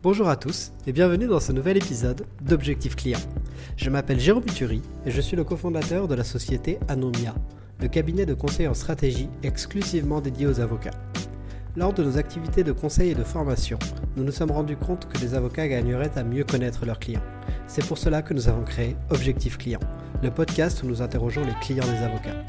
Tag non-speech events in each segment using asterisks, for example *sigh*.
Bonjour à tous et bienvenue dans ce nouvel épisode d'Objectif Client. Je m'appelle Jérôme Turi et je suis le cofondateur de la société Anomia, le cabinet de conseil en stratégie exclusivement dédié aux avocats. Lors de nos activités de conseil et de formation, nous nous sommes rendus compte que les avocats gagneraient à mieux connaître leurs clients. C'est pour cela que nous avons créé Objectif Client, le podcast où nous interrogeons les clients des avocats.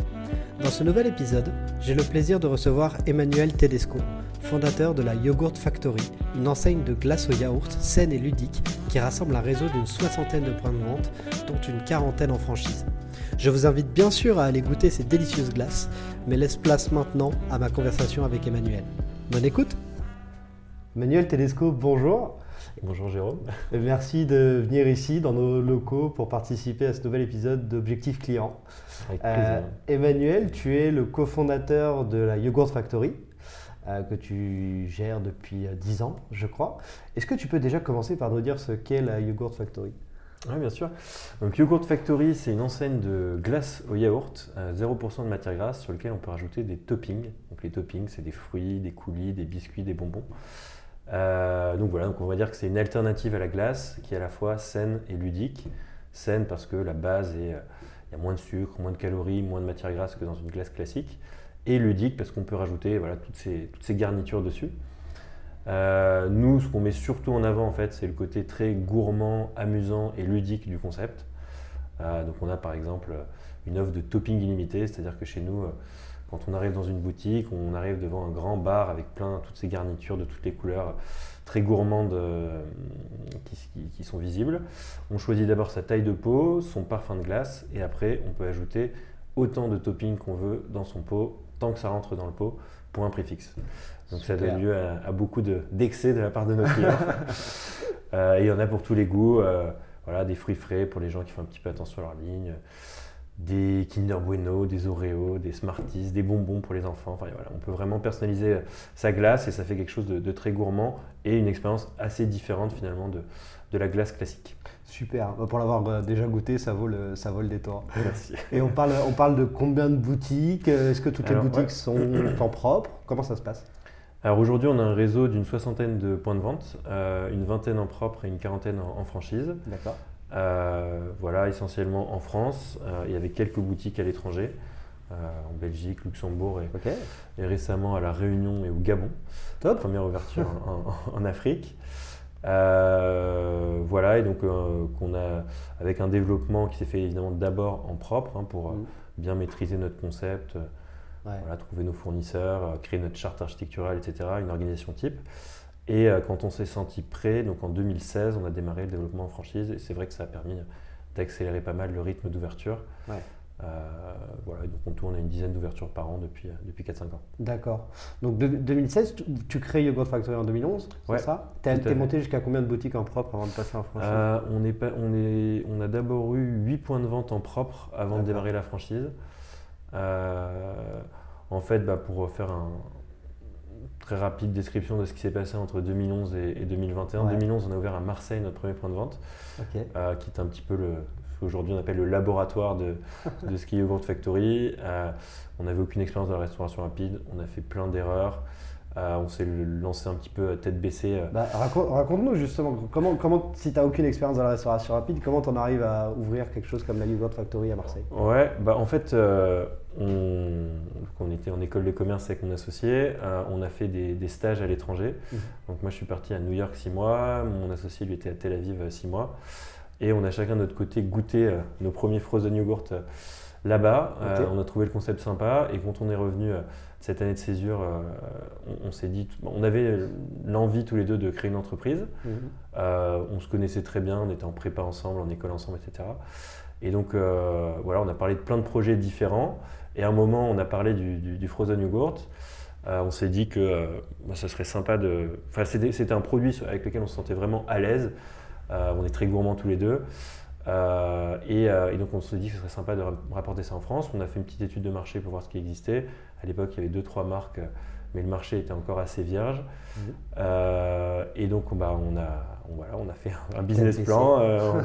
Dans ce nouvel épisode, j'ai le plaisir de recevoir Emmanuel Tedesco, fondateur de la Yogurt Factory, une enseigne de glace au yaourt saine et ludique qui rassemble un réseau d'une soixantaine de points de vente, dont une quarantaine en franchise. Je vous invite bien sûr à aller goûter ces délicieuses glaces, mais laisse place maintenant à ma conversation avec Emmanuel. Bonne écoute Emmanuel Tedesco, bonjour. Bonjour Jérôme. Merci de venir ici dans nos locaux pour participer à ce nouvel épisode d'Objectif Client. Avec plaisir. Euh, Emmanuel, tu es le cofondateur de la Yogurt Factory euh, que tu gères depuis euh, 10 ans, je crois. Est-ce que tu peux déjà commencer par nous dire ce qu'est la Yogurt Factory? Oui, bien sûr. Donc Yogurt Factory, c'est une enseigne de glace au yaourt, euh, 0% de matière grasse, sur lequel on peut rajouter des toppings. Donc les toppings, c'est des fruits, des coulis, des biscuits, des bonbons. Euh, donc voilà, donc on va dire que c'est une alternative à la glace qui est à la fois saine et ludique. Saine parce que la base est, euh, il y a moins de sucre, moins de calories, moins de matière grasse que dans une glace classique. Et ludique parce qu'on peut rajouter voilà, toutes, ces, garnitures dessus. Euh, nous, ce qu'on met surtout en avant, en fait, c'est le côté très gourmand, amusant et ludique du concept. Donc, on a par exemple une offre de topping illimité, c'est-à-dire que chez nous, quand on arrive dans une boutique, on arrive devant un grand bar avec plein toutes ces garnitures de toutes les couleurs très gourmandes euh, qui, qui- qui sont visibles. On choisit d'abord sa taille de pot, son parfum de glace, et après, on peut ajouter autant de toppings qu'on veut dans son pot, tant que ça rentre dans le pot, pour un prix fixe. Donc ça donne lieu à, à beaucoup de- d'excès de, la part de nos clients. *laughs* Euh, et il y en a pour tous les goûts. euh, voilà, des fruits frais pour les gens qui font un petit peu attention à leur ligne. Des Kinder Bueno, des Oreo, des Smarties, des bonbons pour les enfants. Enfin, voilà, on peut vraiment personnaliser sa glace et ça fait quelque chose de, de très gourmand et une expérience assez différente finalement de, de la glace classique. Super, Bah, pour l'avoir euh, déjà goûté, ça vaut le, ça vaut le détour. *laughs* Merci. Et on parle, on parle de combien de boutiques? Euh, Est-ce que toutes Alors, les boutiques ouais. sont en propre? Comment ça se passe? Alors aujourd'hui, on a un réseau d'une soixantaine de points de vente, euh, une vingtaine en propre et une quarantaine en- en franchise. D'accord. Euh, voilà, essentiellement en France euh, et avec quelques boutiques à l'étranger, euh, en Belgique, Luxembourg et, récemment à La Réunion et au Gabon. Top. Première ouverture *laughs* en, en- en Afrique. Euh, voilà, et donc euh, qu'on a avec un développement qui s'est fait évidemment d'abord en propre hein, pour Mm. bien maîtriser notre concept, Ouais. voilà, trouver nos fournisseurs, créer notre charte architecturale, etc., une organisation type. Et euh, quand on s'est senti prêt, donc en 2016, on a démarré le développement en franchise. Et c'est vrai que ça a permis d'accélérer pas mal le rythme d'ouverture. Ouais. Euh, voilà, donc on tourne à une dizaine d'ouvertures par an depuis, euh, depuis 4-5 ans. D'accord. Donc de- 2016, tu, tu crées Yogurt Factory en 2011, c'est Ouais, ça? T'es fait. monté jusqu'à combien de boutiques en propre avant de passer en franchise? Euh, on, est on, est, on a d'abord eu 8 points de vente en propre avant de démarrer la franchise. Euh, en fait, bah, pour faire un très rapide description de ce qui s'est passé entre 2011 et, et 2021, Ouais. 2011, on a ouvert à Marseille notre premier point de vente, euh, qui est un petit peu le, qu'aujourd'hui on appelle le laboratoire de, de Ski Yogurt Factory. on n'avait aucune expérience dans la restauration rapide, on a fait plein d'erreurs. Euh, on s'est lancé un petit peu tête baissée. Euh. Bah, raconte-nous justement, comment, comment si tu n'as aucune expérience dans la restauration rapide, comment tu en arrives à ouvrir quelque chose comme la Yogurt Factory à Marseille? Ouais, bah en fait, euh, on, était en école de commerce avec mon associé, on a fait des, stages à l'étranger. Mhm. Donc moi je suis parti à New York six mois, mon associé lui était à Tel Aviv six mois. Et on a chacun de notre côté goûté nos premiers frozen yogurt là-bas. on a trouvé le concept sympa et quand on est revenu cette année de césure, euh, on, s'est dit, on avait l'envie tous les deux de créer une entreprise. Euh, on se connaissait très bien, on était en prépa ensemble, en école ensemble, etc. Et donc euh, voilà, on a parlé de plein de projets différents. Et à un moment, on a parlé du, frozen yogurt. on s'est dit que ça serait sympa de. Enfin, c'était un produit avec lequel on se sentait vraiment à l'aise. on est très gourmands tous les deux. Et, et, donc on s'est dit que ce serait sympa de rapporter ça en France. On a fait une petite étude de marché pour voir ce qui existait. À l'époque, il y avait deux, trois marques, mais le marché était encore assez vierge. Mhm. Euh, et donc, bah, on, a, voilà, on a fait un business plan. Euh,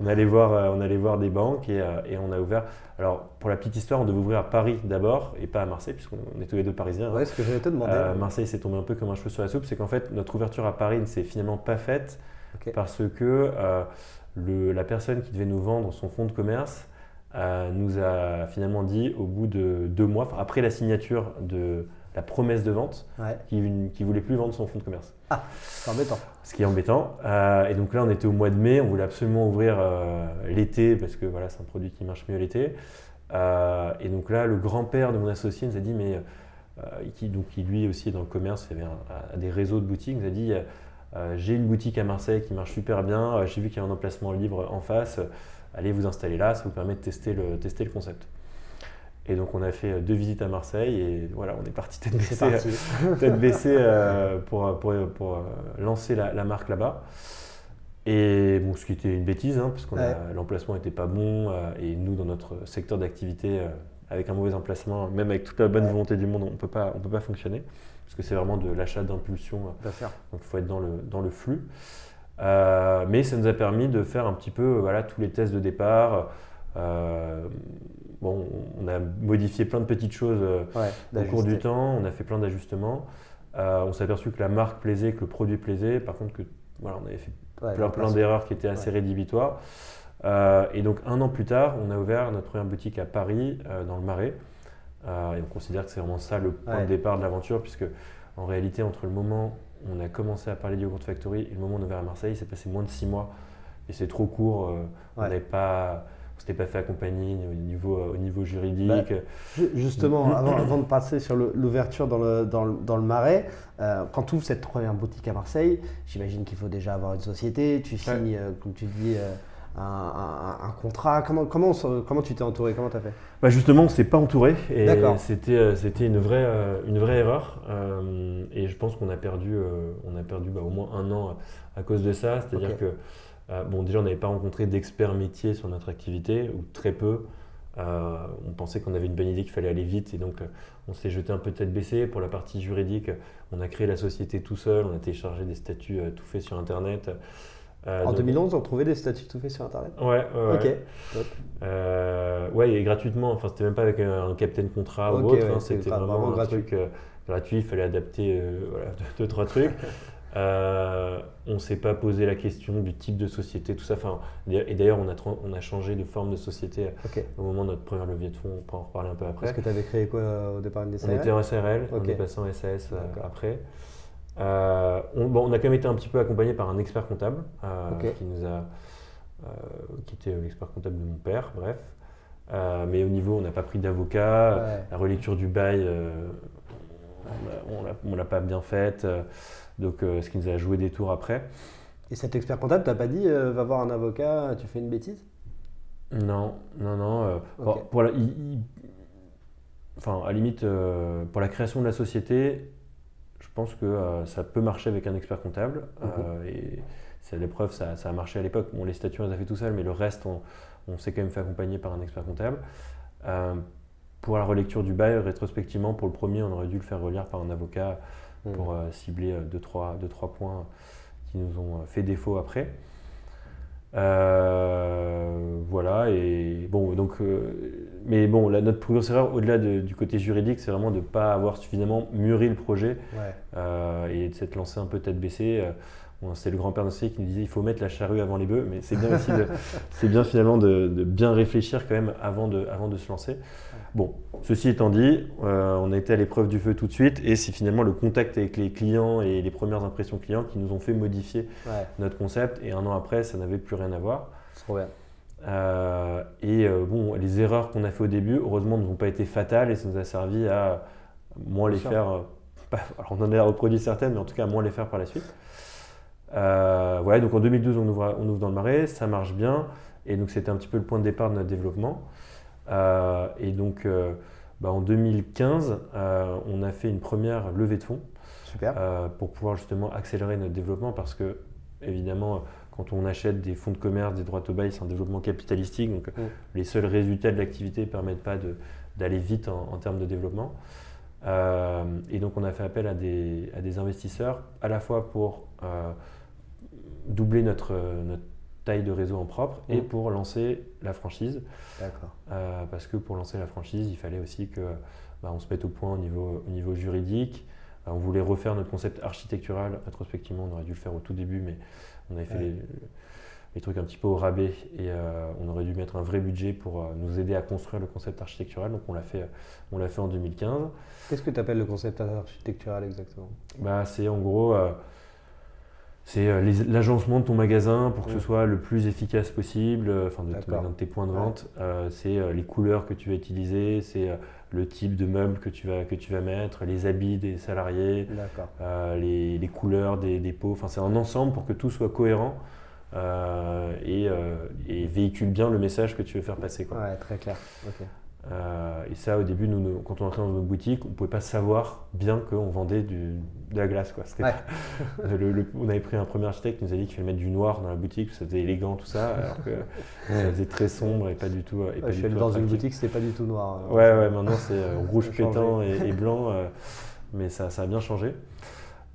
on, allait voir, euh, on allait voir des banques et, on a ouvert. Alors, pour la petite histoire, on devait ouvrir à Paris d'abord et pas à Marseille, puisqu'on est tous les deux parisiens. Ouais, ce que j'allais te demander. Marseille s'est tombé un peu comme un cheveu sur la soupe. C'est qu'en fait, notre ouverture à Paris ne s'est finalement pas faite parce que le, la personne qui devait nous vendre son fonds de commerce euh, nous a finalement dit au bout de deux mois, après la signature de la promesse de vente, qu'il ne voulait plus vendre son fonds de commerce. Ah, c'est embêtant. Ce qui est embêtant. Euh, et donc là, on était au mois de mai, on voulait absolument ouvrir euh, l'été, parce que voilà, c'est un produit qui marche mieux l'été. et donc là, le grand-père de mon associé nous a dit, mais qui, donc, qui lui aussi est dans le commerce, il y avait des réseaux de boutiques, nous a dit, j'ai une boutique à Marseille qui marche super bien, j'ai vu qu'il y a un emplacement libre en face allez vous installer là, ça vous permet de tester le, tester le concept. Et donc on a fait deux visites à Marseille et voilà, on est parti tête baissée, euh, pour, pour, pour, euh, lancer la, marque là-bas. Et bon, ce qui était une bêtise, hein, parce que l'emplacement n'était pas bon euh, et nous, dans notre secteur d'activité, avec un mauvais emplacement, même avec toute la bonne volonté du monde, on ne peut pas fonctionner, parce que c'est vraiment de l'achat d'impulsion. Donc il faut être dans le, dans le flux. Euh, mais ça nous a permis de faire un petit peu voilà, tous les tests de départ. Euh, bon, on a modifié plein de petites choses euh, au cours du temps, on a fait plein d'ajustements. on s'est aperçu que la marque plaisait, que le produit plaisait. Par contre, que, voilà, on avait fait plein, plein d'erreurs qui étaient assez rédhibitoires. et donc, un an plus tard, on a ouvert notre première boutique à Paris, dans le Marais. et on considère que c'est vraiment ça le point de départ de l'aventure, puisque en réalité, entre le moment on a commencé à parler du Yogurt Factory et le moment où on est ouvert à Marseille, c'est passé moins de six mois. Et c'est trop court. Euh, on n'avait pas. S'était pas fait accompagner au niveau, euh, au niveau juridique. Bah, justement, avant, de passer sur l'ouverture dans le, dans, le, Marais, euh, quand tu ouvres cette première boutique à Marseille, j'imagine qu'il faut déjà avoir une société, tu signes, comme tu dis, un, contrat comment, comment, comment tu t'es entouré? Comment tu as fait? Bah Justement, on ne s'est pas entouré. Et c'était, euh, c'était une, vraie, euh, une vraie erreur. Euh, et je pense qu'on a perdu, on a perdu bah, au moins un an à, cause de ça. C'est-à-dire que, bon, déjà, on n'avait pas rencontré d'experts métiers sur notre activité, ou très peu. on pensait qu'on avait une bonne idée, qu'il fallait aller vite. Et donc, on s'est jeté un peu tête baissée. Pour la partie juridique, on a créé la société tout seul. On a téléchargé des statuts tout faits sur Internet. Euh, en 2011, on trouvait des statuts tout faits sur Internet Ouais, ouais. Ok, euh, ouais, et gratuitement. Enfin, c'était même pas avec un, captain contrat ou autre. Hein, c'était vraiment, un gratuit. truc euh, gratuit. Il fallait adapter voilà, *laughs* deux, trois trucs. On ne s'est pas posé la question du type de société, tout ça. Enfin, et d'ailleurs, on a, on a changé de forme de société au moment de notre première levée de fonds. On pourra en reparler un peu après. Est-ce que tu avais créé quoi au départ une SARL On était en SRL, on est passé en SAS après. Euh, on, a quand même été un petit peu accompagné par un expert comptable euh, qui nous a, euh, qui était l'expert comptable de mon père, bref. mais au niveau, on n'a pas pris d'avocat. La relecture du bail, on ne l'a pas bien faite. Donc, ce qui nous a joué des tours après. Et cet expert comptable, t'as pas dit va voir un avocat, tu fais une bêtise? Non, non, non. pour enfin, à limite, pour la création de la société, je pense que euh, ça peut marcher avec un expert comptable. Euh, et c'est l'épreuve, ça, ça, a marché à l'époque. Bon, les statuts, on les a fait tout seul, mais le reste, on, s'est quand même fait accompagner par un expert comptable. Euh, pour la relecture du bail, rétrospectivement, pour le premier, on aurait dû le faire relire par un avocat mhm. pour cibler deux trois, deux, trois points qui nous ont fait défaut après. voilà, et bon, donc, mais bon, notre plus grosse erreur, au-delà du côté juridique, c'est vraiment de ne pas avoir suffisamment mûri le projet et de s'être lancé un peu tête baissée. C'est le grand-père Nossier qui nous disait il faut mettre la charrue avant les bœufs, mais c'est bien aussi, *laughs* c'est bien finalement de, de, bien réfléchir quand même avant de, avant de se lancer. Bon, ceci étant dit, euh, on a été à l'épreuve du feu tout de suite et c'est finalement le contact avec les clients et les premières impressions clients qui nous ont fait modifier notre concept et un an après, ça n'avait plus rien à voir. Trop bien. Euh, et euh, bon, les erreurs qu'on a fait au début, heureusement, ne vont pas été fatales et ça nous a servi à moins les faire. *laughs* alors on en a reproduit certaines, mais en tout cas à moins les faire par la suite. Voilà, donc en 2012, on ouvre, on ouvre dans le marais, ça marche bien. Et donc c'était un petit peu le point de départ de notre développement. Euh, et donc, euh, bah, en 2015, euh, on a fait une première levée de fonds. pour pouvoir justement accélérer notre développement parce que, évidemment, quand on achète des fonds de commerce, des droits au bail, c'est un développement capitalistique. Donc, mm. les seuls résultats de l'activité ne permettent pas d'aller vite en, termes de développement. et donc, on a fait appel à des, à des investisseurs, à la fois pour doubler notre, notre taille de réseau en propre et mmh. pour lancer la franchise. D'accord. Euh, parce que pour lancer la franchise, il fallait aussi que bah, on se mette au point au niveau, au niveau juridique. Euh, on voulait refaire notre concept architectural. Rétrospectivement, on aurait dû le faire au tout début, mais on avait fait les, trucs un petit peu au rabais et euh, on aurait dû mettre un vrai budget pour nous aider à construire le concept architectural. Donc on l'a fait, on l'a fait en 2015. Qu'est-ce que tu appelles le concept architectural exactement? Bah, C'est en gros c'est euh, l'agencement de ton magasin pour que ce soit le plus efficace possible, euh, enfin de, tes points de vente. Euh, c'est les couleurs que tu vas utiliser, c'est le type de meubles que tu vas, que tu vas mettre, les habits des salariés, les, couleurs des, des pots. Enfin, c'est un ensemble pour que tout soit cohérent et, véhicule bien le message que tu veux faire passer. Quoi. Ouais, très clair. Euh, et ça, au début, nous, quand on entrait dans nos boutiques, on ne pouvait pas savoir bien qu'on vendait du, de la glace. Quoi. *laughs* on avait pris un premier architecte qui nous a dit qu'il fallait mettre du noir dans la boutique, ça faisait élégant, tout ça, *laughs* alors que ça faisait très sombre et pas du tout. Et pas je suis dans une boutique, c'était pas du tout noir. Hein. Ouais, ouais, maintenant c'est euh, *laughs* rouge pétant et, blanc, euh, mais ça, ça, a bien changé.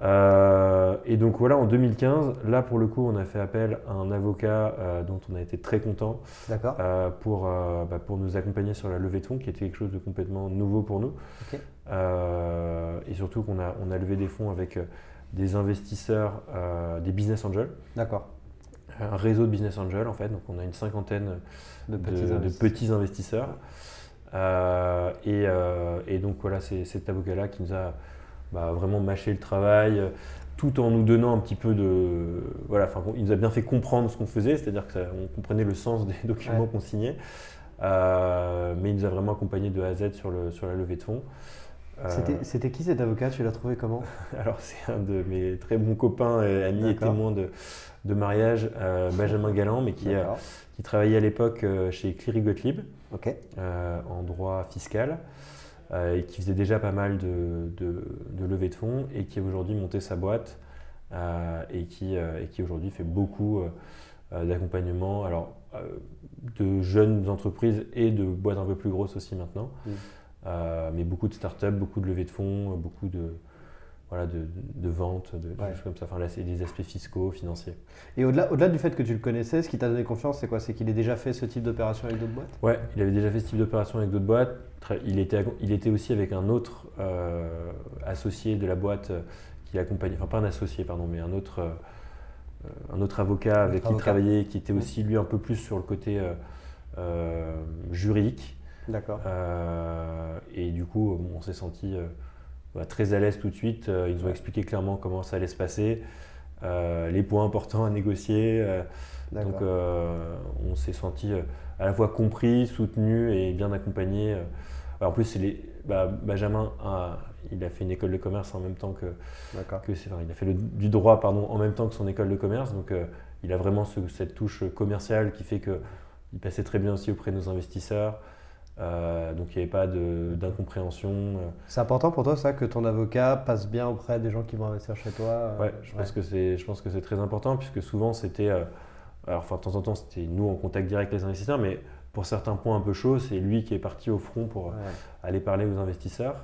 Euh, et donc voilà, en 2015, là pour le coup, on a fait appel à un avocat euh, dont on a été très content euh, pour, bah, pour nous accompagner sur la levée de fonds, qui était quelque chose de complètement nouveau pour nous. et surtout qu'on a, on a levé des fonds avec des investisseurs, des business angels. D'accord. Un réseau de business angels en fait, donc on a une cinquantaine de petits investisseurs. Et, et, donc voilà, c'est cet avocat-là qui nous a bah, vraiment mâcher le travail, euh, tout en nous donnant un petit peu de. Voilà, enfin, il nous a bien fait comprendre ce qu'on faisait, c'est-à-dire qu'on comprenait le sens des *laughs* documents qu'on signait. Euh, mais il nous a vraiment accompagné de A à Z sur, le, sur la levée de fonds. Euh, c'était qui cet avocat? Tu l'as trouvé comment? *laughs* Alors, c'est un de mes très bons copains et amis et témoins de, de mariage, Benjamin Galland, mais qui, qui travaillait à l'époque chez Cleary Gottlieb en droit fiscal. Euh, et qui faisait déjà pas mal de, de, levées de fonds et qui a aujourd'hui monté sa boîte euh, et qui, euh, et qui aujourd'hui fait beaucoup d'accompagnement alors de jeunes entreprises et de boîtes un peu plus grosses aussi maintenant. Mm. mais beaucoup de startups, beaucoup de levées de fonds, beaucoup de, voilà, de, de ventes, de, choses comme ça. Enfin, là, c'est des aspects fiscaux, financiers. Et au-delà, au-delà du fait que tu le connaissais, ce qui t'a donné confiance, c'est quoi? C'est qu'il ait déjà fait ce type d'opération avec d'autres boîtes? Ouais, il avait déjà fait ce type d'opération avec d'autres boîtes. Il était, il était aussi avec un autre euh, associé de la boîte euh, qui l'accompagnait, enfin pas un associé, pardon, mais un autre, euh, un autre avocat avec qui il travaillait, qui était aussi lui un peu plus sur le côté juridique. D'accord. et du coup, on s'est senti bah, très à l'aise tout de suite. Euh, ils nous ont expliqué clairement comment ça allait se passer, euh, les points importants à négocier. Euh, donc on s'est senti à la fois compris, soutenu et bien accompagné. en plus, les, bah, Benjamin a, il a fait une école de commerce en même temps que, que il a fait du droit pardon, en même temps que son école de commerce. Donc il a vraiment cette touche commerciale qui fait qu'il passait très bien aussi auprès de nos investisseurs. Euh, donc il n'y avait pas d'incompréhension. Euh. C'est important pour toi ça que ton avocat passe bien auprès des gens qui vont investir chez toi euh, Ouais, je pense que c'est je pense que c'est très important puisque souvent c'était alors enfin de temps en temps c'était nous en contact direct avec les investisseurs mais pour certains points un peu chauds c'est lui qui est parti au front pour aller parler aux investisseurs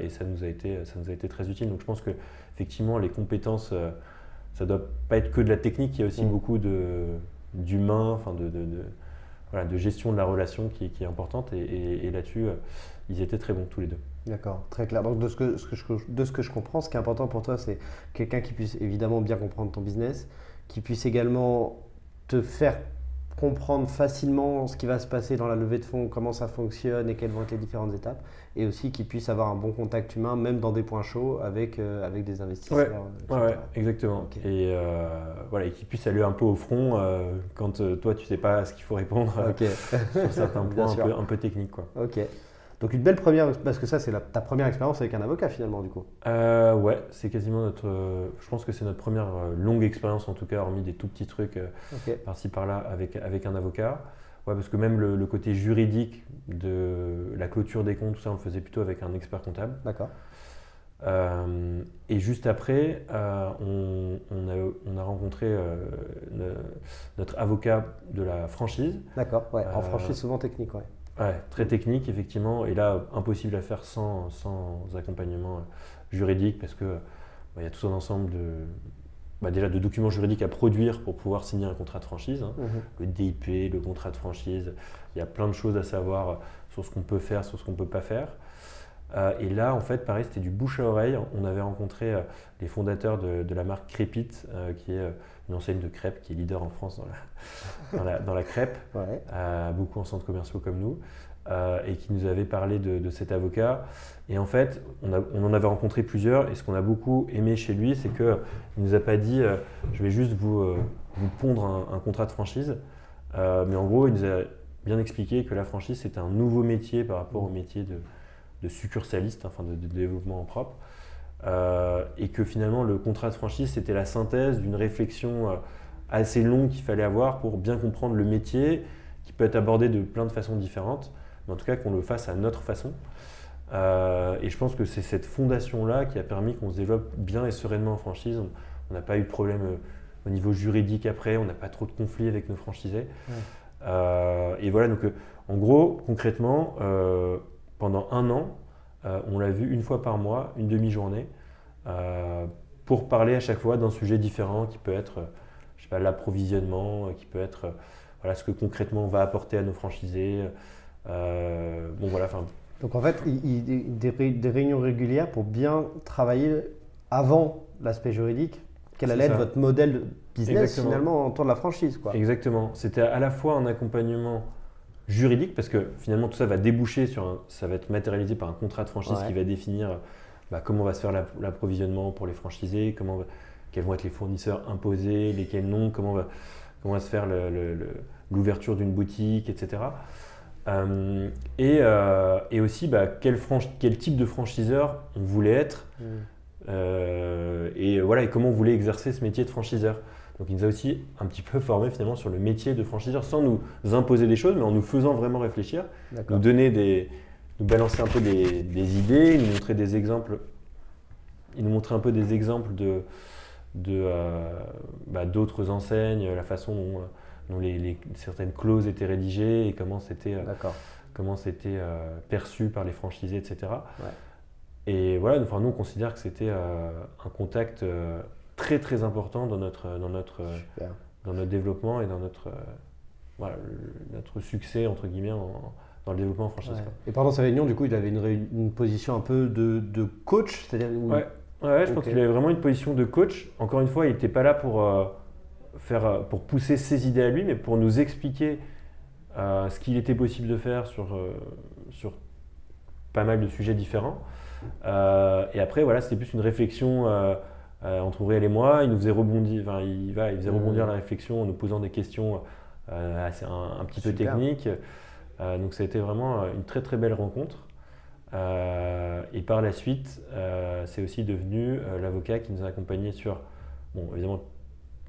et ça nous a été ça nous a été très utile donc je pense que effectivement les compétences ça doit pas être que de la technique il y a aussi mm. beaucoup de d'humain, enfin de, de, voilà, de gestion de la relation qui, est importante. Et, là-dessus, ils étaient très bons tous les deux. D'accord, très clair. Donc de ce, que, ce que je, de ce que je comprends, ce qui est important pour toi, c'est quelqu'un qui puisse évidemment bien comprendre ton business, qui puisse également te faire comprendre facilement ce qui va se passer dans la levée de fonds, comment ça fonctionne et quelles vont être les différentes étapes, et aussi qu'il puisse avoir un bon contact humain, même dans des points chauds, avec, euh, avec des investisseurs. Ouais, exactement. Et euh, voilà, et qu'il puisse aller un peu au front euh, quand toi tu sais pas ce qu'il faut répondre *laughs* sur certains *laughs* points un peu, un peu, techniques. Quoi. Ok. Donc une belle première, parce que ça c'est ta première expérience avec un avocat finalement du coup. Euh, ouais, c'est quasiment notre, je pense que c'est notre première euh, longue expérience en tout cas, hormis des tout petits trucs euh, par-ci par-là avec, avec un avocat. Ouais, parce que même le, côté juridique de la clôture des comptes, tout ça, on le faisait plutôt avec un expert comptable. D'accord. et juste après, on, on, a, on, a, rencontré notre avocat de la franchise. D'accord, ouais, en franchise souvent technique, ouais. Ouais, très technique, effectivement. Et là, impossible à faire sans, sans accompagnement euh, juridique parce que bah, il y a tout un ensemble de, bah, déjà de documents juridiques à produire pour pouvoir signer un contrat de franchise. Hein. Mhm. Le DIP, le contrat de franchise, il y a plein de choses à savoir sur ce qu'on peut faire, sur ce qu'on ne peut pas faire. Euh, et là, en fait, pareil, c'était du bouche à oreille. On avait rencontré euh, les fondateurs de, la marque Crépit, qui est une enseigne de crêpes qui est leader en France dans la, *laughs* dans la, crêpe, euh, beaucoup en centres commerciaux comme nous, euh, et qui nous avait parlé de, cet avocat. Et en fait, on, on, en avait rencontré plusieurs, et ce qu'on a beaucoup aimé chez lui, c'est qu'il ne nous a pas dit euh, je vais juste vous, vous pondre un, contrat de franchise, mais en gros, il nous a bien expliqué que la franchise, c'était un nouveau métier par rapport au métier de, de succursaliste, enfin de, de développement en propre. Euh, et que finalement le contrat de franchise c'était la synthèse d'une réflexion euh, assez longue qu'il fallait avoir pour bien comprendre le métier qui peut être abordé de plein de façons différentes, mais en tout cas qu'on le fasse à notre façon. Euh, et je pense que c'est cette fondation-là qui a permis qu'on se développe bien et sereinement en franchise. On n'a pas eu de problème au niveau juridique après, on n'a pas trop de conflits avec nos franchisés. et voilà, donc en gros, concrètement, pendant un an, euh, on l'a vu une fois par mois, une demi-journée, euh, pour parler à chaque fois d'un sujet différent qui peut être, je sais pas, l'approvisionnement, qui peut être, voilà, ce que concrètement on va apporter à nos franchisés. Euh, bon voilà. Donc en fait, il, des, des, réunions régulières pour bien travailler avant l'aspect juridique. Quel allait être votre modèle business finalement autour de la franchise quoi. Exactement. C'était à la fois un accompagnement juridique, parce que finalement tout ça va déboucher sur un, ça va être matérialisé par un contrat de franchise qui va définir bah, comment va se faire l'approvisionnement pour les franchisés, comment quels vont être les fournisseurs imposés, lesquels non, comment va, comment va se faire l'ouverture d'une boutique, etc. Euh, et, euh, et, aussi bah, quel, quel, type de franchiseur on voulait être mmh. euh, et, voilà, et comment on voulait exercer ce métier de franchiseur. Donc il nous a aussi un petit peu formé finalement sur le métier de franchiseur sans nous imposer des choses, mais en nous faisant vraiment réfléchir, nous donner des, nous balancer un peu des, idées, nous montrer des exemples, il nous montrait un peu des exemples de, de euh, bah, d'autres enseignes, la façon dont, les, certaines clauses étaient rédigées et comment c'était euh, comment c'était euh, perçu par les franchisés, etc. Et voilà, enfin, nous on considère que c'était un contact très très important dans notre, dans notre, dans notre développement et dans notre, voilà, notre succès, entre guillemets, dans le développement en franchise. Et pendant sa réunion, du coup, il avait une, une position un peu de, de coach, c'est-à-dire ouais. ouais. je pense qu'il avait vraiment une position de coach. Encore une fois, il n'était pas là pour, euh, faire, euh, pour pousser ses idées à lui, mais pour nous expliquer euh, ce qu'il était possible de faire sur, sur pas mal de sujets différents. et après, voilà, c'était plus une réflexion euh, entre Aurélien et moi. Il nous faisait rebondir, enfin, il, il faisait rebondir mmh. la réflexion en nous posant des questions euh, assez, un, petit peu techniques. Euh, donc ça a été vraiment une très très belle rencontre. et par la suite, c'est aussi devenu l'avocat qui nous a accompagnés sur, bon, évidemment,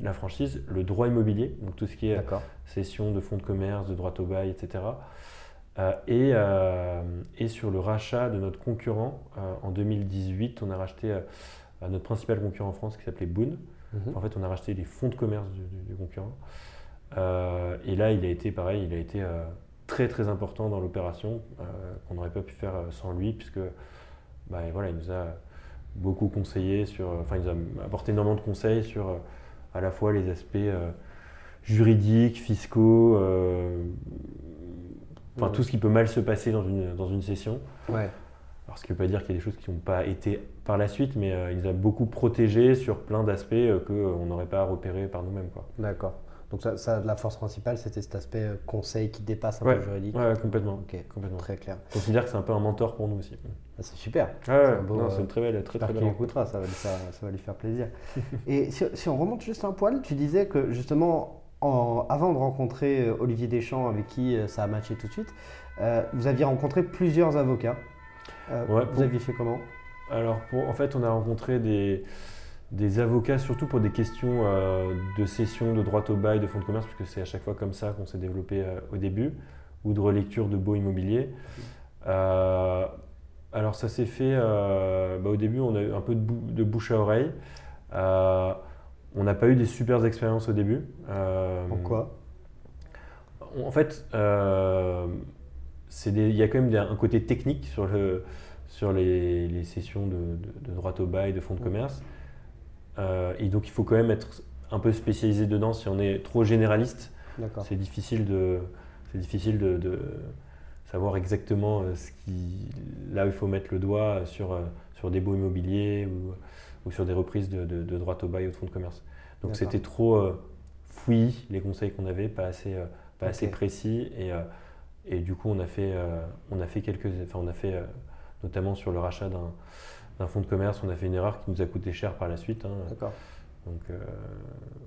la franchise, le droit immobilier, donc tout ce qui est cession de fonds de commerce, de droit au bail, etc. et, et, sur le rachat de notre concurrent, en 2018, on a racheté notre principal concurrent en France qui s'appelait Boone. Mhm. En fait, on a racheté les fonds de commerce du, concurrent. Euh, et là, il a été pareil, il a été euh, très très important dans l'opération euh, qu'on n'aurait pas pu faire sans lui, puisque bah, voilà, il nous a beaucoup conseillé sur, enfin, il nous a apporté énormément de conseils sur à la fois les aspects juridiques, fiscaux, enfin tout ce qui peut mal se passer dans une, dans une session. Ouais. Alors, ce qui ne veut pas dire qu'il y a des choses qui n'ont pas été par la suite, mais il nous a beaucoup protégés sur plein d'aspects qu'on n'aurait pas repérés par nous-mêmes. D'accord. Donc ça, la force principale, c'était cet aspect euh, conseil qui dépasse un peu le juridique. Oui, complètement. Ok, complètement. Très clair. On considère que c'est un peu un mentor pour nous aussi. Ah, c'est super. c'est une très belle, très, très belle. écoutera, ça va, lui faire, *laughs* ça va lui faire plaisir. Et si, on remonte juste un poil, tu disais que justement, en, avant de rencontrer euh, Olivier Deschamps, avec qui euh, ça a matché tout de suite, vous aviez rencontré plusieurs avocats. Vous aviez fait comment Alors, pour, en fait, on a rencontré des des avocats, surtout pour des questions euh, de cession, de droit au bail, de fonds de commerce, puisque c'est à chaque fois comme ça qu'on s'est développé euh, au début, ou de relecture de beaux immobiliers. Euh, alors ça s'est fait, bah, au début on a eu un peu de, bouche à oreille. on n'a pas eu des super expériences au début. Pourquoi? En fait, il y a quand même un côté technique sur, le, sur les, les sessions de, de, droit au bail, de fonds de commerce. Euh, et donc il faut quand même être un peu spécialisé dedans. Si on est trop généraliste, c'est difficile de, c'est difficile de, savoir exactement euh, ce qui, là où il faut mettre le doigt sur, euh, sur des beaux immobiliers ou, ou sur des reprises de, de, droit au bail ou de fonds de commerce. Donc c'était trop fouillis les conseils qu'on avait, pas assez, pas assez précis. Et, et, du coup, on a fait, on a fait quelques, enfin on a fait notamment sur le rachat d'un fonds de commerce, on a fait une erreur qui nous a coûté cher par la suite. Hein. D'accord. Donc, euh,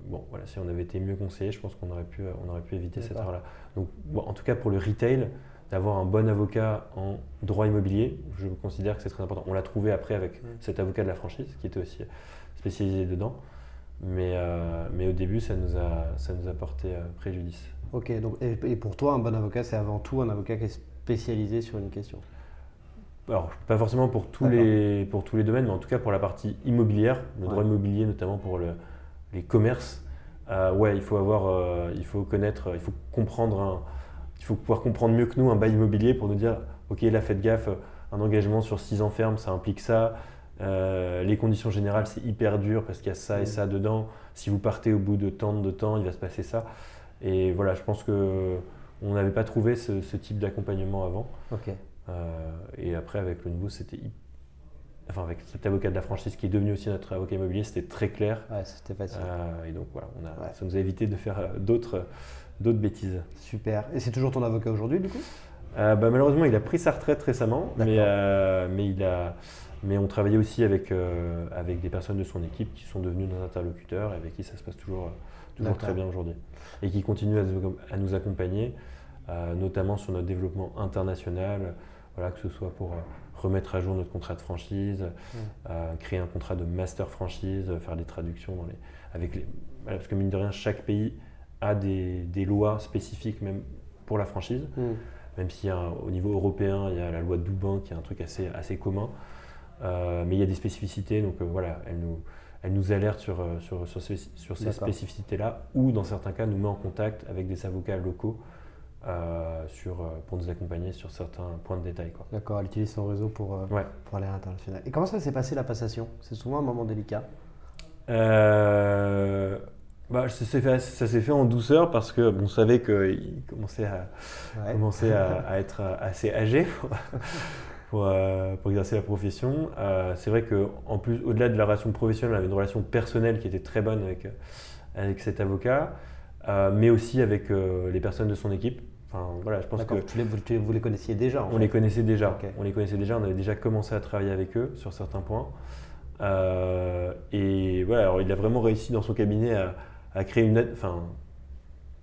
bon, voilà, si on avait été mieux conseillé, je pense qu'on aurait pu, on aurait pu éviter cette erreur-là. Donc, en tout cas, pour le retail, d'avoir un bon avocat en droit immobilier, je considère que c'est très important. On l'a trouvé après avec cet avocat de la franchise qui était aussi spécialisé dedans. Mais, euh, mais au début, ça nous a, ça nous a porté euh, préjudice. Ok, donc, et pour toi, un bon avocat, c'est avant tout un avocat qui est spécialisé sur une question? Alors, pas forcément pour tous, les, pour tous les domaines, mais en tout cas pour la partie immobilière, le droit immobilier notamment pour le, les commerces. Euh, ouais, il faut avoir, euh, il faut connaître, il faut comprendre, il faut pouvoir comprendre mieux que nous un bail immobilier pour nous dire, ok, là faites gaffe, un engagement sur 6 ans ferme, ça implique ça. Euh, les conditions générales, c'est hyper dur parce qu'il y a ça et ça dedans. Si vous partez au bout de tant de temps, il va se passer ça. Et voilà, je pense que on n'avait pas trouvé ce, ce type d'accompagnement avant. Euh, et après, avec le nouveau, c'était enfin avec cet avocat de la franchise qui est devenu aussi notre avocat immobilier, c'était très clair. Ouais, c'était facile. Euh, et donc voilà, on a, ça nous a évité de faire euh, d'autres, d'autres bêtises. Super. Et c'est toujours ton avocat aujourd'hui du coup? Bah, Malheureusement, il a pris sa retraite récemment, mais, mais, il a, mais on travaillait aussi avec, avec des personnes de son équipe qui sont devenus nos interlocuteurs et avec qui ça se passe toujours, toujours très bien aujourd'hui. Et qui continuent à, à nous accompagner, notamment sur notre développement international voilà, que ce soit pour euh, remettre à jour notre contrat de franchise, mm. euh, créer un contrat de master franchise, euh, faire des traductions dans les, avec les, parce que mine de rien, chaque pays a des, des lois spécifiques même pour la franchise, mm. même si au niveau européen, il y a la loi de Dublin qui est un truc assez, assez commun, mais il y a des spécificités, donc voilà, elle nous, elle nous alerte sur, sur, sur ces, sur ces spécificités-là, ou dans certains cas, nous met en contact avec des avocats locaux euh, sur, euh, pour nous accompagner sur certains points de détail. D'accord, elle utilise son réseau pour, euh, pour aller à l'international. Et comment ça s'est passé la passation? C'est souvent un moment délicat. Bah, ça s'est fait, fait, en douceur parce que bon, on savait qu'il commençait, à, commençait à, *laughs* être assez âgé *laughs* pour, pour, exercer la profession. c'est vrai qu'en plus, au-delà de la relation professionnelle, on avait une relation personnelle qui était très bonne avec, avec cet avocat, mais aussi avec les personnes de son équipe voilà, je pense que vous, les connaissiez déjà. on les connaissait déjà. On les connaissait déjà. On avait déjà commencé à travailler avec eux sur certains points. Euh, et voilà, alors il a vraiment réussi dans son cabinet à, créer une, enfin,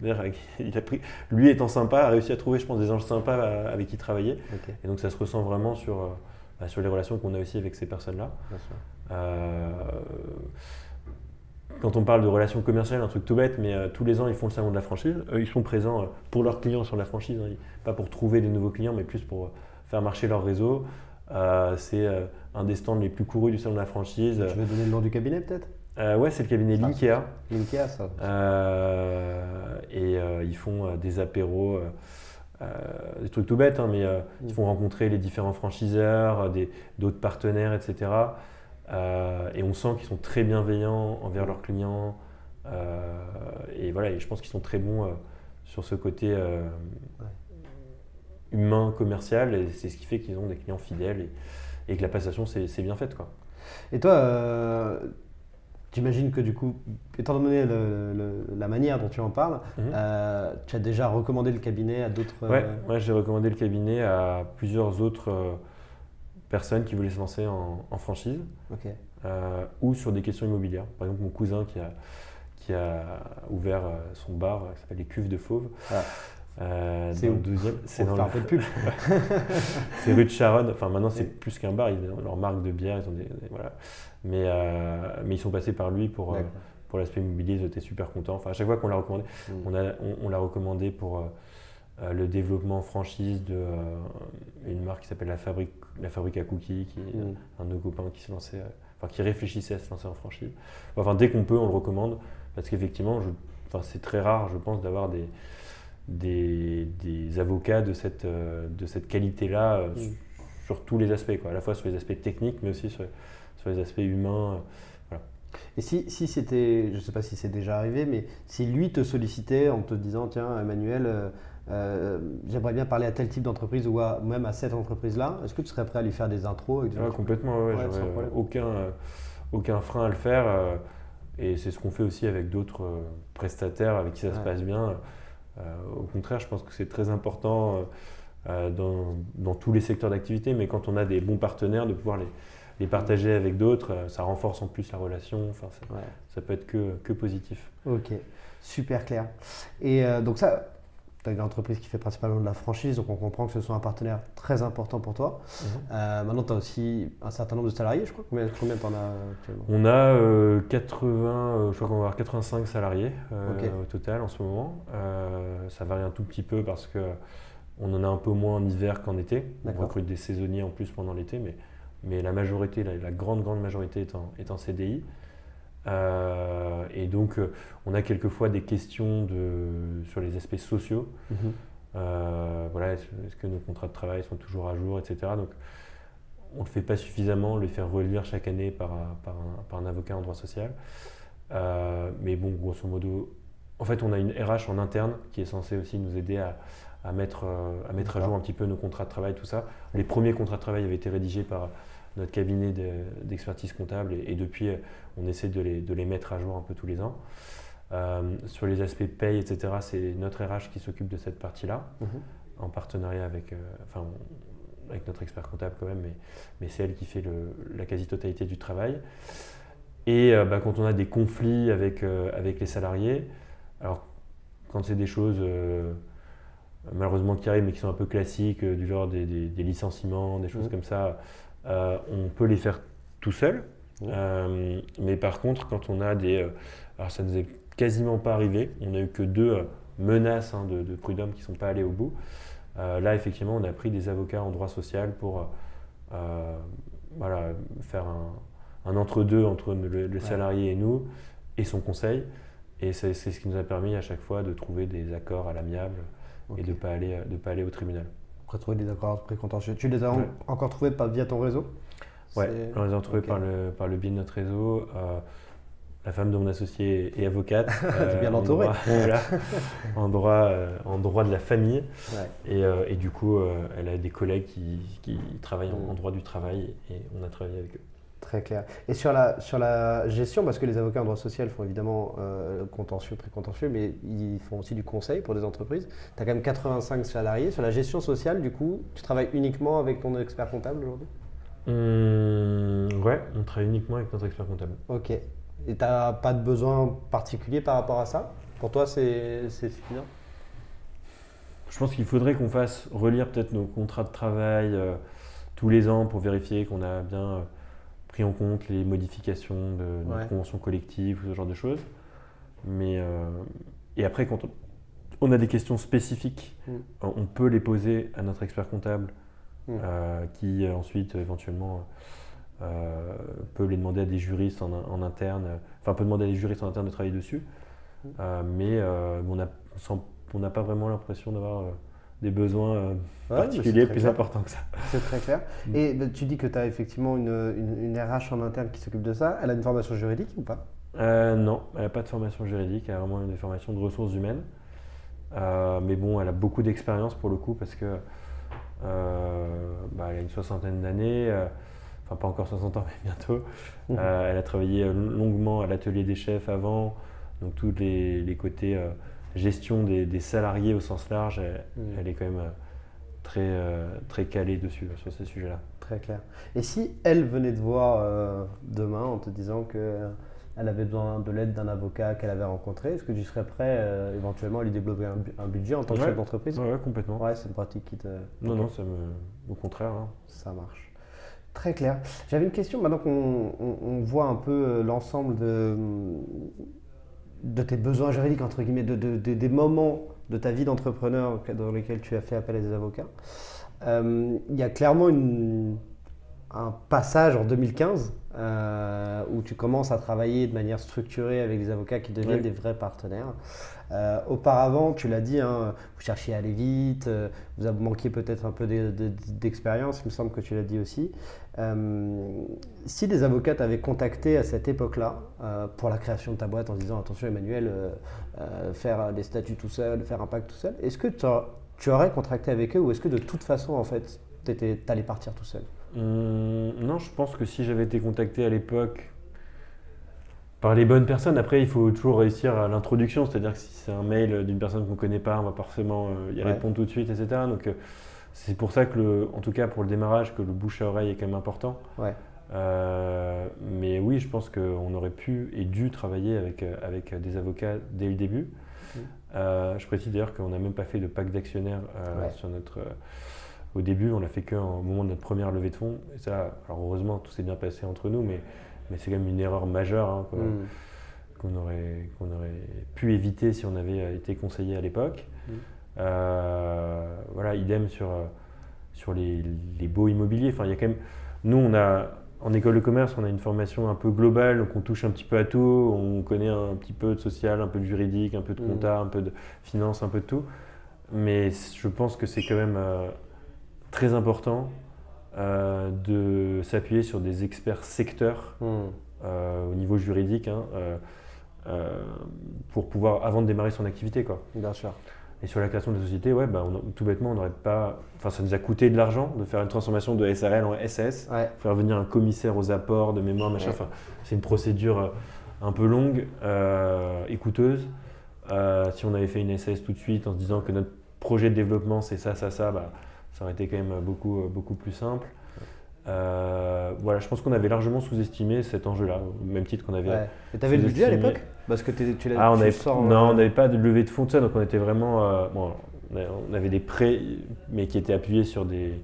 *laughs* il a pris, lui étant sympa, a réussi à trouver, je pense, des anges sympas avec qui travailler. Et donc ça se ressent vraiment sur, euh, bah, sur les relations qu'on a aussi avec ces personnes-là quand on parle de relations commerciales, un truc tout bête, mais euh, tous les ans, ils font le salon de la franchise. Eux, ils sont présents euh, pour leurs clients sur la franchise, hein. pas pour trouver des nouveaux clients, mais plus pour euh, faire marcher leur réseau. c'est un des stands les plus courus du salon de la franchise. Tu veux donner le nom du cabinet peut-être? Ouais, c'est le cabinet ah, Linkea. Linkea, ça. et ils font des apéros. des trucs tout bêtes, hein, mais ils mm. font rencontrer les différents franchiseurs, d'autres partenaires, etc. Euh, et on sent qu'ils sont très bienveillants envers leurs clients. et voilà, et je pense qu'ils sont très bons sur ce côté humain, commercial, et c'est ce qui fait qu'ils ont des clients fidèles et, que la passation c'est bien faite. Quoi. Et toi, J'imagine que du coup, étant donné la manière dont tu en parles, mhm. euh, tu as déjà recommandé le cabinet à d'autres. Ouais, euh, j'ai recommandé le cabinet à plusieurs autres euh, personnes qui voulaient se lancer en, franchise ou sur des questions immobilières. Par exemple, mon cousin qui a, qui a ouvert son bar qui s'appelle les Cuves de Fauve. Ah. C'est le deuxième. C'est dans le... un peu de pub. *laughs* c'est rue de Charonne. Enfin, maintenant, c'est plus qu'un bar. Ils ont leur marque de bière. Ils ont des, voilà. Mais, euh, mais ils sont passés par lui pour, euh, pour l'aspect immobilier, ils étaient super contents. Enfin, à chaque fois qu'on l'a recommandé, mm. on, a, on, l'a recommandé pour euh, le développement franchise de une marque qui s'appelle la Fabrique, la Fabrique à Cookies, qui est mm. un de nos copains qui se lançait, enfin, qui réfléchissait à se lancer en franchise. Enfin, dès qu'on peut, on le recommande parce qu'effectivement, enfin, c'est très rare, je pense, d'avoir des, des, des, avocats de cette, de cette qualité-là mm. sur, tous les aspects, quoi, à la fois sur les aspects techniques, mais aussi sur, sur les aspects humains. Euh, Et si, si c'était, je ne sais pas si c'est déjà arrivé, mais si lui te sollicitait en te disant, tiens, Emmanuel, euh, euh, j'aimerais bien parler à tel type d'entreprise ou même à cette entreprise-là, est-ce que tu serais prêt à lui faire des intros Complètement, ouais, aucun, aucun frein à le faire. et c'est ce qu'on fait aussi avec d'autres prestataires avec qui ça se passe bien. Au contraire, je pense que c'est très important dans, dans, tous les secteurs d'activité, mais quand on a des bons partenaires, de pouvoir les, les partager avec d'autres, euh, ça renforce en plus la relation. Enfin, ça, peut être que, que, positif. Ok, super clair. Et euh, donc ça, tu as une entreprise qui fait principalement de la franchise, donc on comprend que ce soit un partenaire très important pour toi. Mhm. Euh, maintenant, tu as aussi un certain nombre de salariés, je crois. Combien, combien tu en as actuellement? On a 80, je crois qu'on va avoir 85 salariés au total en ce moment. ça varie un tout petit peu parce que on en a un peu moins en hiver qu'en été. On recrute des saisonniers en plus pendant l'été, mais mais la majorité, la, grande, grande majorité est en, est en CDI. Euh, et donc, euh, on a quelquefois des questions de, sur les aspects sociaux. Mhm. Euh, voilà, est-ce que nos contrats de travail sont toujours à jour, etc. Donc, on ne le fait pas suffisamment, les faire relire chaque année par, par, un, par un, avocat en droit social. mais bon, grosso modo, en fait, on a une RH en interne qui est censée aussi nous aider à, à mettre, à mettre à jour un petit peu nos contrats de travail, tout ça. Les premiers contrats de travail avaient été rédigés par notre cabinet d'expertise comptable et, depuis on essaie de les, de les, mettre à jour un peu tous les ans. Euh, sur les aspects paye, etc., c'est notre RH qui s'occupe de cette partie-là, mhm. en partenariat avec, euh, enfin, avec notre expert comptable quand même, mais, mais c'est elle qui fait le, la quasi-totalité du travail. Et euh, bah, quand on a des conflits avec, avec les salariés, alors quand c'est des choses malheureusement qui arrivent mais qui sont un peu classiques, du genre des, des, licenciements, des choses mhm. comme ça, euh, on peut les faire tout seul. Euh, mais par contre, quand on a des. Euh, alors, ça ne nous est quasiment pas arrivé. On n'a eu que deux menaces hein, de, prud'homme qui ne sont pas allées au bout. là, effectivement, on a pris des avocats en droit social pour voilà, faire un, entre-deux entre le, salarié et nous et son conseil. Et c'est ce qui nous a permis à chaque fois de trouver des accords à l'amiable et de ne pas, aller, pas aller au tribunal trouver des accords précontentieux. Tu les as encore trouvés via ton réseau? Oui, on les a trouvés par, le, par le biais de notre réseau. Euh, la femme de mon associé est avocate. *laughs* euh, bien entourée. *laughs* En, droit, euh, en, droit, de la famille. Et, euh, et, du coup, elle a des collègues qui, qui travaillent en, droit du travail et on a travaillé avec eux. Très clair. Et sur la, sur la gestion, parce que les avocats en droit social font évidemment euh, contentieux, précontentieux, mais ils font aussi du conseil pour des entreprises. Tu as quand même 85 salariés. Sur la gestion sociale, du coup, tu travailles uniquement avec ton expert comptable aujourd'hui? Mmh, Ouais, on travaille uniquement avec notre expert comptable. Ok. Et tu n'as pas de besoin particulier par rapport à ça? Pour toi, c'est suffisant? Je pense qu'il faudrait qu'on fasse relire peut-être nos contrats de travail euh, tous les ans pour vérifier qu'on a bien... Euh, pris en compte les modifications de notre convention collective ou ce genre de choses. Mais, euh, et après, quand on, a des questions spécifiques, mm. on peut les poser à notre expert comptable mm. euh, qui euh, ensuite éventuellement peut les demander à des juristes en, interne, enfin peut demander à des juristes en interne de travailler dessus. Mm. mais on n'a pas vraiment l'impression d'avoir des besoins euh, particuliers plus importants que ça. C'est très clair. Et bah, tu dis que tu as effectivement une, une, RH en interne qui s'occupe de ça. Elle a une formation juridique ou pas? Non, elle n'a pas de formation juridique, elle a vraiment une formation de ressources humaines. mais bon, elle a beaucoup d'expérience pour le coup parce que bah, elle a une soixantaine d'années enfin pas encore 60 ans, *laughs* mais bientôt. Mmh. elle a travaillé longuement à l'atelier des chefs avant, donc tous les, côtés gestion des, salariés au sens large, elle, mmh. est quand même très, très calée dessus, sur ces sujets-là. Très clair. Et si elle venait te voir demain en te disant que elle avait besoin de l'aide d'un avocat qu'elle avait rencontré. Est-ce que tu serais prêt euh, éventuellement à lui développer un, budget en tant que chef d'entreprise? Oui, complètement. Ouais, c'est une pratique qui te. Non, non, ça me... au contraire. Hein. Ça marche. Très clair. J'avais une question maintenant qu'on on, voit un peu euh, l'ensemble de, de tes besoins juridiques, entre guillemets, de, des moments de ta vie d'entrepreneur dans lesquels tu as fait appel à des avocats. Euh, il y a clairement une, un passage en 2015 euh, où tu commences à travailler de manière structurée avec des avocats qui deviennent des vrais partenaires. Euh, auparavant, tu l'as dit, hein, vous cherchiez à aller vite, euh, vous avez manqué peut-être un peu d'expérience, il me semble que tu l'as dit aussi. si des avocats t'avaient contacté à cette époque-là pour la création de ta boîte en disant attention Emmanuel, faire des statuts tout seul, faire un pacte tout seul, est-ce que tu aurais contracté avec eux ou est-ce que de toute façon en fait tu allais partir tout seul? Hum, non, je pense que si j'avais été contacté à l'époque par les bonnes personnes, après il faut toujours réussir à l'introduction, c'est-à-dire que si c'est un mail d'une personne qu'on ne connaît pas, on va forcément euh, y répondre tout de suite, etc. Donc euh, c'est pour ça que, en tout cas pour le démarrage, que le bouche à oreille est quand même important. Euh, mais oui, je pense qu'on aurait pu et dû travailler avec, avec des avocats dès le début. Mmh. je précise d'ailleurs qu'on n'a même pas fait de pacte d'actionnaires sur notre au début, on l'a fait qu'au moment de notre première levée de fonds. Et ça, alors heureusement, tout s'est bien passé entre nous, mais, mais c'est quand même une erreur majeure hein, mm. qu'on aurait, qu'on aurait pu éviter si on avait été conseillé à l'époque. Mm. Euh, voilà, idem sur, sur les, les, beaux immobiliers. Enfin, il y a quand même, nous, on a, en école de commerce, on a une formation un peu globale, donc on touche un petit peu à tout. On connaît un petit peu de social, un peu de juridique, un peu de mm. compta, un peu de finance, un peu de tout. Mais je pense que c'est quand même euh, très important euh, de s'appuyer sur des experts secteurs hmm. euh, au niveau juridique hein, euh, pour pouvoir, avant de démarrer son activité. Quoi. Bien sûr. Et sur la création de la société, ouais, bah, tout bêtement, on n'aurait pas. Enfin, ça nous a coûté de l'argent de faire une transformation de SARL en SS, faire venir un commissaire aux apports de mémoire, machin. Enfin, c'est une procédure un peu longue et coûteuse. si on avait fait une SS tout de suite en se disant que notre projet de développement c'est ça, ça, ça, bah, ça aurait été quand même beaucoup, beaucoup plus simple. Euh, voilà, je pense qu'on avait largement sous-estimé cet enjeu-là, au même titre qu'on avait. tu avais le budget à l'époque Parce que tu l'as ah, on Non, on euh, n'avait pas de levée de fonds de ça, donc on était vraiment. Euh, bon, on avait des prêts, mais qui étaient appuyés sur des,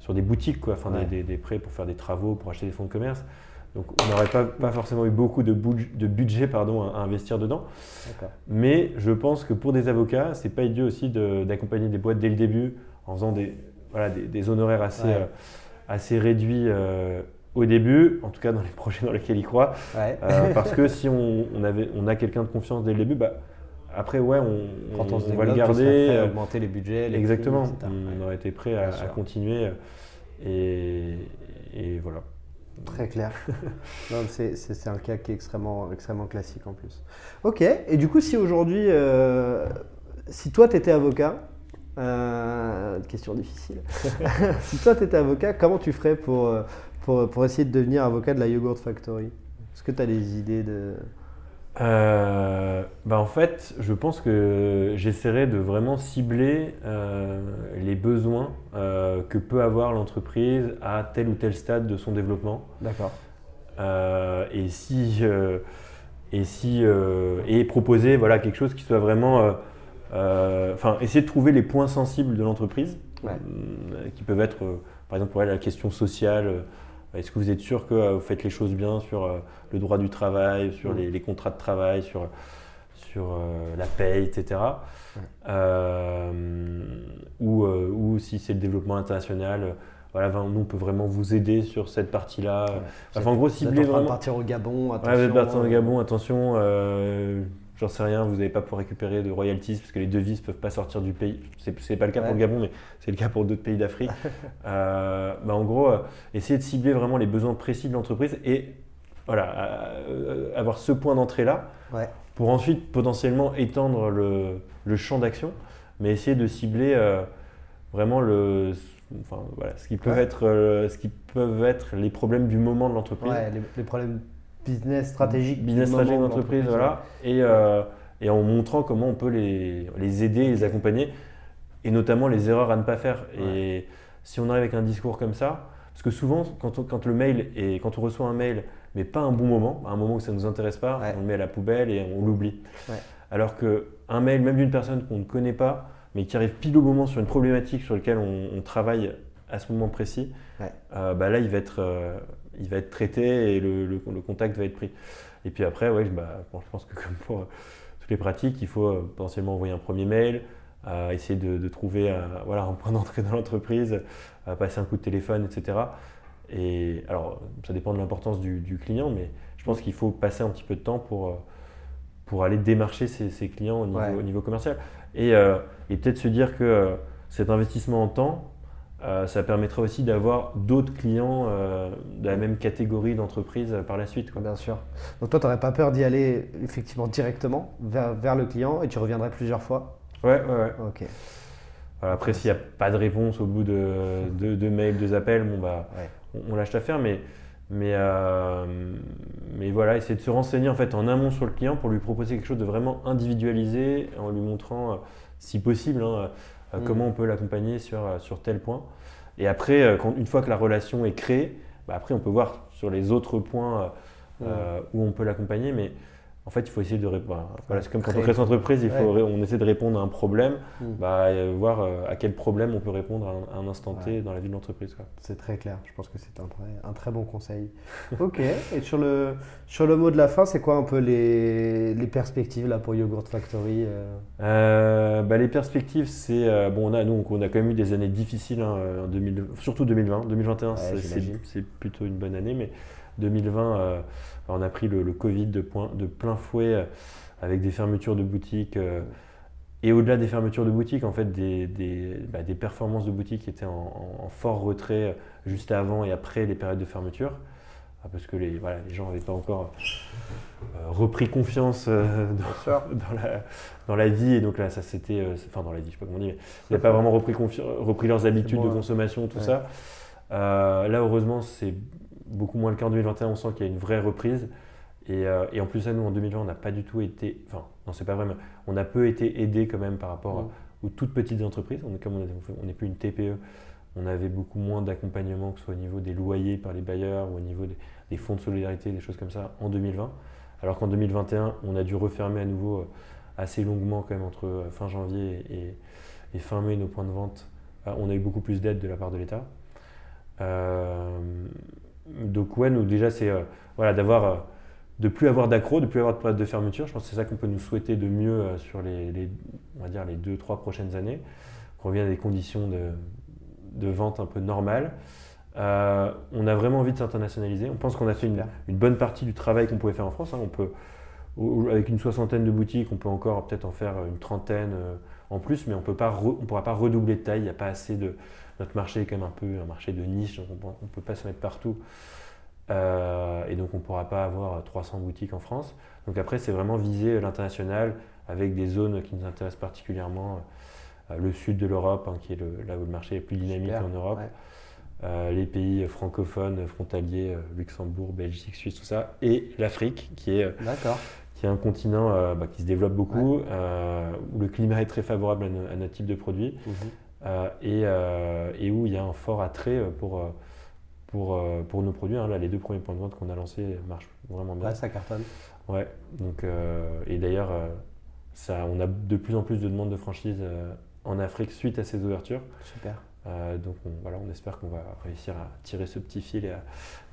sur des boutiques, quoi, enfin des, des, prêts pour faire des travaux, pour acheter des fonds de commerce. Donc on n'aurait pas, pas, forcément eu beaucoup de, de budget pardon, à, investir dedans. Mais je pense que pour des avocats, c'est pas idiot aussi d'accompagner des boîtes dès le début en faisant des, voilà, des, honoraires assez, euh, assez réduits euh, au début, en tout cas dans les *laughs* projets dans lesquels ils croient. Euh, parce que si on, on, avait, on a quelqu'un de confiance dès le début, bah, après, ouais, on, Quand on, va le garder. augmenter les budgets. Les exactement. on aurait été prêt à, continuer. Et, et, voilà. Très clair. *laughs* c'est un cas qui est extrêmement, extrêmement classique en plus. Ok. Et du coup, si aujourd'hui, si toi, tu étais avocat, euh, question difficile. *laughs* si toi, tu étais avocat, comment tu ferais pour, euh, pour, pour, essayer de devenir avocat de la Yogurt Factory? Est-ce que tu as des idées de... Euh, bah en fait, je pense que j'essaierai de vraiment cibler les besoins que peut avoir l'entreprise à tel ou tel stade de son développement. D'accord. et si et si et proposer voilà quelque chose qui soit vraiment euh, enfin, essayer de trouver les points sensibles de l'entreprise, euh, qui peuvent être, euh, par exemple, elle, la question sociale. Est-ce que vous êtes sûr que vous faites les choses bien sur le droit du travail, sur mm. les, contrats de travail, sur, sur la paye, etc. ou, ou, si c'est le développement international, voilà, nous on peut vraiment vous aider sur cette partie-là. Enfin, en gros, cibler vraiment. partir au Gabon, attention. Ouais, partir au Gabon, attention j'en sais rien, vous n'allez pas pouvoir récupérer de royalties parce que les devises ne peuvent pas sortir du pays. Ce n'est pas le cas pour le Gabon, mais c'est le cas pour d'autres pays d'Afrique. *laughs* Euh, bah, en gros, euh, essayer de cibler vraiment les besoins précis de l'entreprise et voilà, avoir ce point d'entrée-là, Ouais. pour ensuite potentiellement étendre le, le champ d'action, mais essayer de cibler euh, vraiment le, enfin, voilà, ce, qui peut Ouais. être, euh, ce qui peuvent être les problèmes du moment de l'entreprise. Ouais, les, les problèmes business stratégiques. Business stratégique d'entreprise, de voilà. Et, euh, et en montrant comment on peut les, les aider, les accompagner, et notamment les erreurs à ne pas faire. Et si on arrive avec un discours comme ça, parce que souvent, quand, on- quand le mail est, quand on reçoit un mail, mais pas un bon moment, à un moment où ça ne nous intéresse pas, Ouais. on le met à la poubelle et on l'oublie. Ouais. Alors qu'un mail, même d'une personne qu'on ne connaît pas, mais qui arrive pile au moment sur une problématique sur laquelle on, on travaille à ce moment précis, Ouais. euh, bah là, il va, être, euh, il va être traité et le, le- le contact va être pris. Et puis après, ouais, bah, bon, je pense que comme pour euh, toutes les pratiques, il faut euh, potentiellement envoyer un premier mail, euh, essayer de, de trouver un, voilà, un point d'entrée dans l'entreprise, passer un coup de téléphone, etc. Et alors, ça dépend de l'importance du, du client, mais je pense qu'il faut passer un petit peu de temps pour, pour aller démarcher ses, ses clients au niveau, Ouais. au niveau commercial. Et, et peut-être se dire que cet investissement en temps, euh, ça permettra aussi d'avoir d'autres clients euh, de la même catégorie d'entreprise euh, par la suite. quoi. Bien sûr. Donc toi, tu n'aurais pas peur d'y aller effectivement directement vers, vers le client et tu reviendrais plusieurs fois? Ouais, ouais, ouais. Ok. Après, s'il n'y a pas de réponse au bout de deux de mails, deux appels, bon, bah, Ouais. on, on lâche l'affaire. Mais, mais, euh, mais voilà, essayer de se renseigner en, fait, en amont sur le client pour lui proposer quelque chose de vraiment individualisé en lui montrant, si possible, hein, euh, Mm. comment on peut l'accompagner sur, euh, sur tel point. Et après, euh, quand, une fois que la relation est créée, bah, après, on peut voir sur les autres points euh, où on peut l'accompagner. Mais en fait, il faut essayer de répondre. Voilà, c'est comme quand on crée son entreprise, il faut, Ouais. on essaie de répondre à un problème Mm. bah, voir euh, à quel problème on peut répondre à un, à un instant T Ouais. dans la vie de l'entreprise. C'est très clair. Je pense que c'est un très, un très bon conseil. *laughs* Ok. Et sur le, sur le mot de la fin, c'est quoi un peu les, les perspectives là pour Yogurt Factory euh? Euh, bah, les perspectives, c'est bon, on a nous, on a quand même eu des années difficiles, hein, en 2000 surtout 2020. 2021, Ouais, c'est- c'est j'imagine. c'est plutôt une bonne année, mais 2020, euh, on a pris le, le Covid de, point- de plein fouet euh, avec des fermetures de boutiques. euh, et au-delà des fermetures de boutiques, en fait, des, des, bah, des performances de boutiques qui étaient en, fort retrait juste avant et après les périodes de fermeture. Ah, Parce que les, voilà, les gens n'avaient pas encore repris confiance dans, *laughs* dans la, dans la vie. Et donc là, ça c'était. Enfin, dans la vie, je sais pas comment mais ils n'avaient pas vraiment repris, leurs habitudes bon, de ouais. consommation, tout Ouais. ça. Euh, là, heureusement, c'est beaucoup moins le cas en 2021. On sent qu'il y a une vraie reprise. Et, euh, et en plus, à nous, en 2020, on n'a pas du tout été. Enfin, non, c'est pas vrai, mais on a peu été aidé quand même par rapport Mm. aux toutes petites entreprises. On est, comme on est- on n'est plus une TPE, on avait beaucoup moins d'accompagnement, que ce soit au niveau des loyers par les bailleurs ou au niveau des, des fonds de solidarité, des choses comme ça, en 2020. Alors qu'en 2021, on a dû refermer à nouveau euh, assez longuement, quand même, entre euh, fin janvier et, et fin mai, nos points de vente. On a eu beaucoup plus d'aide de la part de l'État. Euh, donc, ouais, nous, déjà, c'est euh, voilà, d'avoir. euh, de plus avoir d'accro, de plus avoir de période de fermeture. Je pense que c'est ça qu'on peut nous souhaiter de mieux euh, sur les, les- on va dire les deux, trois prochaines années. Qu'on revienne à des conditions de, de vente un peu normales. Euh, on a vraiment envie de s'internationaliser. On pense qu'on a fait une, une bonne partie du travail qu'on pouvait faire en France. hein. On peut, avec une soixantaine de boutiques, on peut encore peut-être en faire une trentaine euh, en plus, mais on ne pourra pas redoubler de taille. Il n'y a pas assez de. Notre marché est quand même un peu un marché de niche, donc on ne peut pas se mettre partout. Euh, et donc on ne pourra pas avoir 300 boutiques en France. Donc après, c'est vraiment viser l'international avec des zones qui nous intéressent particulièrement. Euh, le sud de l'Europe, hein, qui est le- là où le marché est plus dynamique Super, en Europe. ouais. Euh, les pays francophones, frontaliers, euh, Luxembourg, Belgique, Suisse, tout ça. Et l'Afrique, qui est, euh, D'accord. Qui est un continent euh, bah, qui se développe beaucoup, euh, où le climat est très favorable à, no- à notre type de produit. Mhm. Euh, et, et où il y a un fort attrait pour, pour, pour nos produits. hein. Là, les deux premiers points de vente qu'on a lancés marchent vraiment bien. Ouais, ça cartonne. Ouais, donc, et d'ailleurs, ça, on a de plus en plus de demandes de franchise en Afrique suite à ces ouvertures. Super. Euh, donc on, voilà, on espère qu'on va réussir à tirer ce petit fil et à,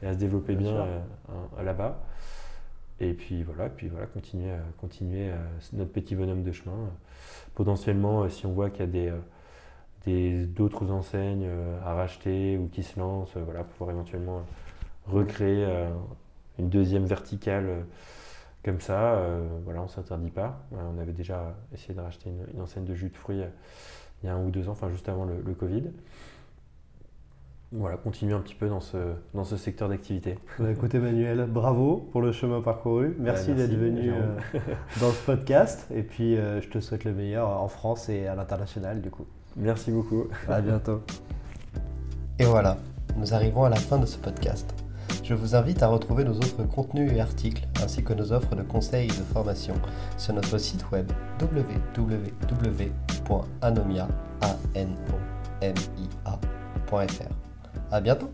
et à se développer Bien euh, là-bas. Et puis voilà, puis voilà continuer, continuer notre petit bonhomme de chemin. Potentiellement, euh, si on voit qu'il y a des, euh, d'autres enseignes euh, à racheter ou qui se lancent, voilà, pouvoir éventuellement recréer une deuxième verticale comme ça. voilà, on ne s'interdit pas. On avait déjà essayé de racheter une, enseigne de jus de fruits il y a un ou deux ans, enfin juste avant le Covid. Voilà, continuer un petit peu dans ce, dans ce secteur d'activité. Bah, écoute Emmanuel, bravo pour le chemin parcouru. Merci, merci, d'être venu euh, dans ce podcast. Et puis euh, je te souhaite le meilleur en France et à l'international du coup. Merci beaucoup. À bientôt. Et voilà, nous arrivons à la fin de ce podcast. Je vous invite à retrouver nos autres contenus et articles, ainsi que nos offres de conseils et de formation sur notre site web www.anomia.fr. À bientôt!